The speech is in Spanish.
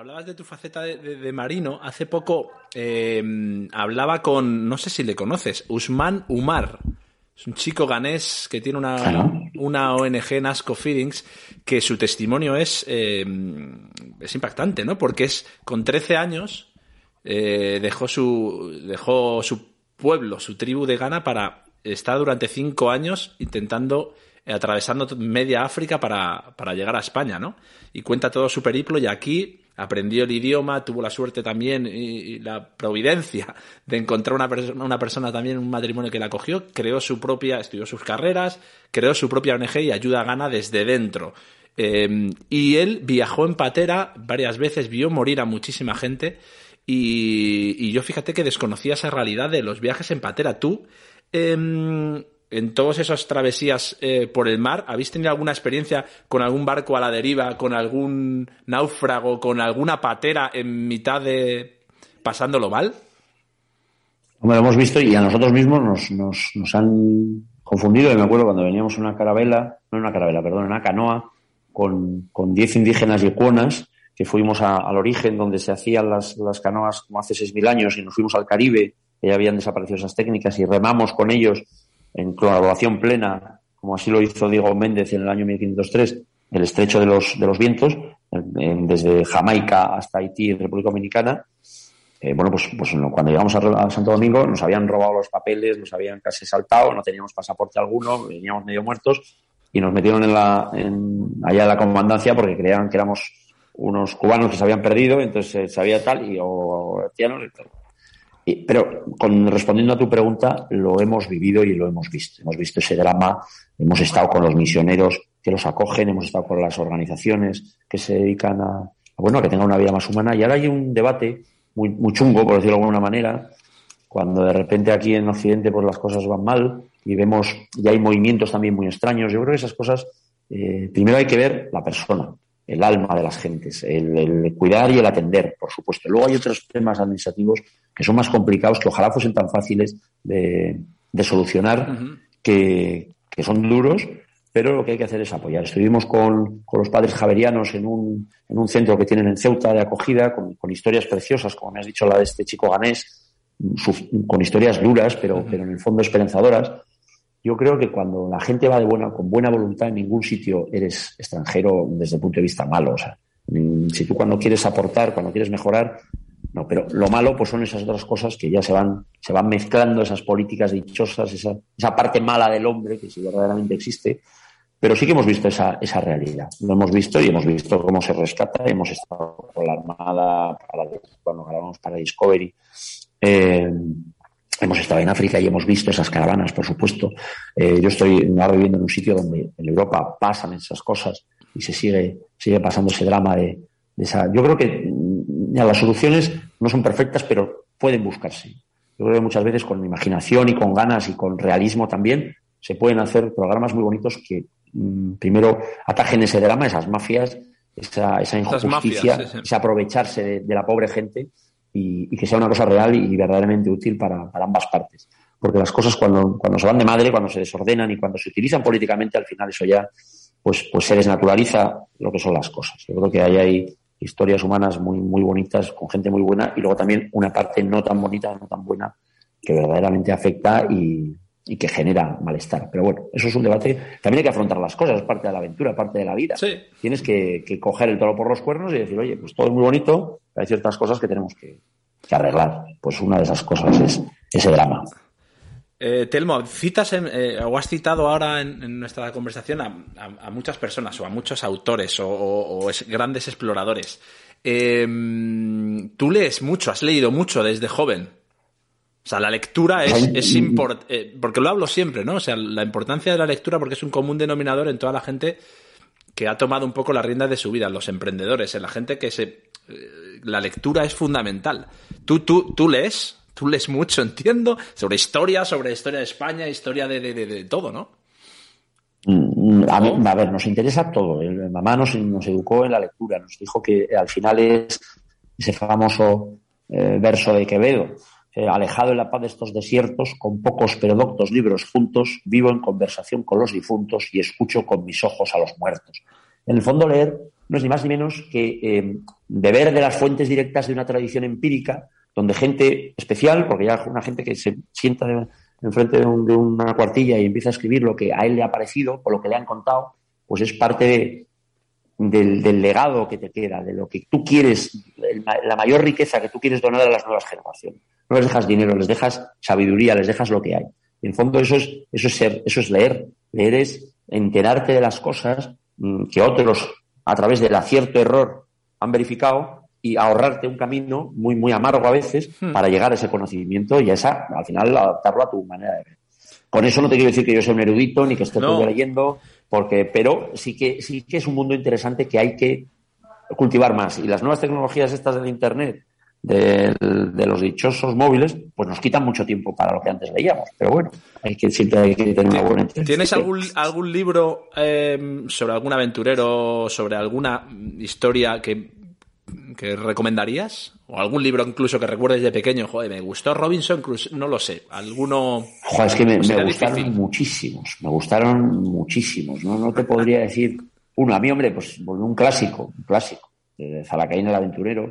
Hablabas de tu faceta de, marino. Hace poco eh, hablaba con, no sé si le conoces, Usman Umar. Es un chico ganés que tiene una, una ONG, Nasco Feedings, que su testimonio es, eh, es impactante, ¿no? Porque es con 13 años eh, dejó, su, dejó su pueblo, su tribu de Ghana para estar durante 5 años intentando atravesando media África para, para, llegar a España, ¿no? Y cuenta todo su periplo y aquí aprendió el idioma, tuvo la suerte también y, la providencia de encontrar una, persona, una persona también, un matrimonio que la acogió, creó su propia, estudió sus carreras, creó su propia ONG y ayuda a Ghana desde dentro. Em, y él viajó en patera varias veces, vio morir a muchísima gente y, y yo fíjate que desconocía esa realidad de los viajes en patera. Tú, eh, en todas esas travesías eh, por el mar, ¿habéis tenido alguna experiencia con algún barco a la deriva, con algún náufrago, con alguna patera en mitad de pasándolo mal? Como lo hemos visto y a nosotros mismos nos, nos, han confundido. Y me acuerdo cuando veníamos en una carabela, no en una carabela, perdón, en una canoa, con, con diez indígenas y cuonas, que fuimos al origen donde se hacían las, las canoas como hace seis mil años y nos fuimos al Caribe, que ya habían desaparecido esas técnicas y remamos con ellos en colaboración plena, como así lo hizo Diego Méndez en el año 1503, el estrecho de los, de los vientos, desde Jamaica hasta Haití República Dominicana. Eh, bueno, pues, pues cuando llegamos a, Santo Domingo nos habían robado los papeles, nos habían casi saltado, no teníamos pasaporte alguno, veníamos medio muertos y nos metieron en la, en, allá en la comandancia porque creían que éramos unos cubanos que se habían perdido, entonces sabía tal y o, haitianos pero con, respondiendo a tu pregunta, lo hemos vivido y lo hemos visto. Hemos visto ese drama, hemos estado con los misioneros que los acogen, hemos estado con las organizaciones que se dedican a, bueno, a que tengan una vida más humana. Y ahora hay un debate muy, muy chungo, por decirlo de alguna manera, cuando de repente aquí en Occidente pues las cosas van mal y vemos, ya hay movimientos también muy extraños. Yo creo que esas cosas, eh, primero hay que ver la persona el alma de las gentes, el, cuidar y el atender, por supuesto. Luego hay otros temas administrativos que son más complicados, que ojalá fuesen tan fáciles de, solucionar, que, son duros, pero lo que hay que hacer es apoyar. Estuvimos con, los padres javerianos en un, en un, centro que tienen en Ceuta de acogida, con, historias preciosas, como me has dicho la de este chico ganés, con historias duras, pero, pero en el fondo esperanzadoras yo creo que cuando la gente va de buena, con buena voluntad, en ningún sitio eres extranjero desde el punto de vista malo. O sea, si tú cuando quieres aportar, cuando quieres mejorar, no, pero lo malo pues son esas otras cosas que ya se van, se van mezclando, esas políticas dichosas, esa, esa parte mala del hombre que si verdaderamente existe. Pero sí que hemos visto esa, esa realidad. Lo hemos visto y hemos visto cómo se rescata. Hemos estado con la Armada cuando grabamos para Discovery. Eh, Hemos estado en África y hemos visto esas caravanas, por supuesto. Eh, yo estoy ahora viviendo en un sitio donde en Europa pasan esas cosas y se sigue, sigue pasando ese drama de, esa. Yo creo que mm, las soluciones no son perfectas, pero pueden buscarse. Yo creo que muchas veces con imaginación y con ganas y con realismo también se pueden hacer programas muy bonitos que mm, primero atajen ese drama, esas mafias, esa, esa injusticia, ese aprovecharse de la pobre gente y, que sea una cosa real y, verdaderamente útil para, ambas partes. Porque las cosas cuando, cuando se van de madre, cuando se desordenan y cuando se utilizan políticamente, al final eso ya pues, pues se desnaturaliza lo que son las cosas. Yo creo que ahí hay historias humanas muy, muy bonitas, con gente muy buena, y luego también una parte no tan bonita, no tan buena, que verdaderamente afecta y, y que genera malestar. Pero bueno, eso es un debate. También hay que afrontar las cosas, es parte de la aventura, parte de la vida. Tienes que, coger el toro por los cuernos y decir, oye, pues todo es muy bonito, pero hay ciertas cosas que tenemos que, arreglar. Pues una de esas cosas es ese drama. Eh, Telmo, citas eh, o has citado ahora en, nuestra conversación a, muchas personas o a muchos autores o, grandes exploradores. Eh, tú lees mucho, has leído mucho desde joven. O sea, la lectura es, es importante, eh, porque lo hablo siempre, ¿no? O sea, la importancia de la lectura porque es un común denominador en toda la gente que ha tomado un poco la rienda de su vida, los emprendedores, en la gente que se... Eh, la lectura es fundamental. Tú, tú, tú lees, tú lees mucho, entiendo, sobre historia, sobre historia de España, historia de, de, todo, ¿no? Mm, a, a, ver, nos interesa todo. mamá nos, nos, educó en la lectura, nos dijo que al final es ese famoso eh, verso de Quevedo, eh, alejado en la paz de estos desiertos, con pocos pero doctos libros juntos, vivo en conversación con los difuntos y escucho con mis ojos a los muertos. En el fondo, leer no es ni más ni menos que eh, beber de las fuentes directas de una tradición empírica, donde gente especial, porque ya una gente que se sienta enfrente de, una cuartilla y empieza a escribir lo que a él le ha parecido o lo que le han contado, pues es parte de, del, legado que te queda, de lo que tú quieres, la mayor riqueza que tú quieres donar a las nuevas generaciones. No les dejas dinero, les dejas sabiduría, les dejas lo que hay. En fondo eso es, eso es ser, eso es leer. Leer es enterarte de las cosas mm, que otros, a través del acierto error, han verificado y ahorrarte un camino muy, muy amargo a veces hmm. para llegar a ese conocimiento y a esa, al final, adaptarlo a tu manera de ver. Con eso no te quiero decir que yo sea un erudito ni que esté todo leyendo, porque, pero sí que, sí que es un mundo interesante que hay que cultivar más. Y las nuevas tecnologías estas del Internet, de, los dichosos móviles, pues nos quitan mucho tiempo para lo que antes leíamos. Pero bueno, hay que, siempre hay que tener una buena ¿Tienes algún, algún libro eh, sobre algún aventurero, sobre alguna historia que que recomendarías? ¿O algún libro incluso que recuerdes de pequeño? Joder, me gustó Robinson Crusoe, no lo sé. ¿Alguno...? Joder, es que me, gustaron muchísimos, me gustaron muchísimos, ¿no? No te podría decir uno. A mí, hombre, pues un clásico, un clásico. De Zalacaín el aventurero,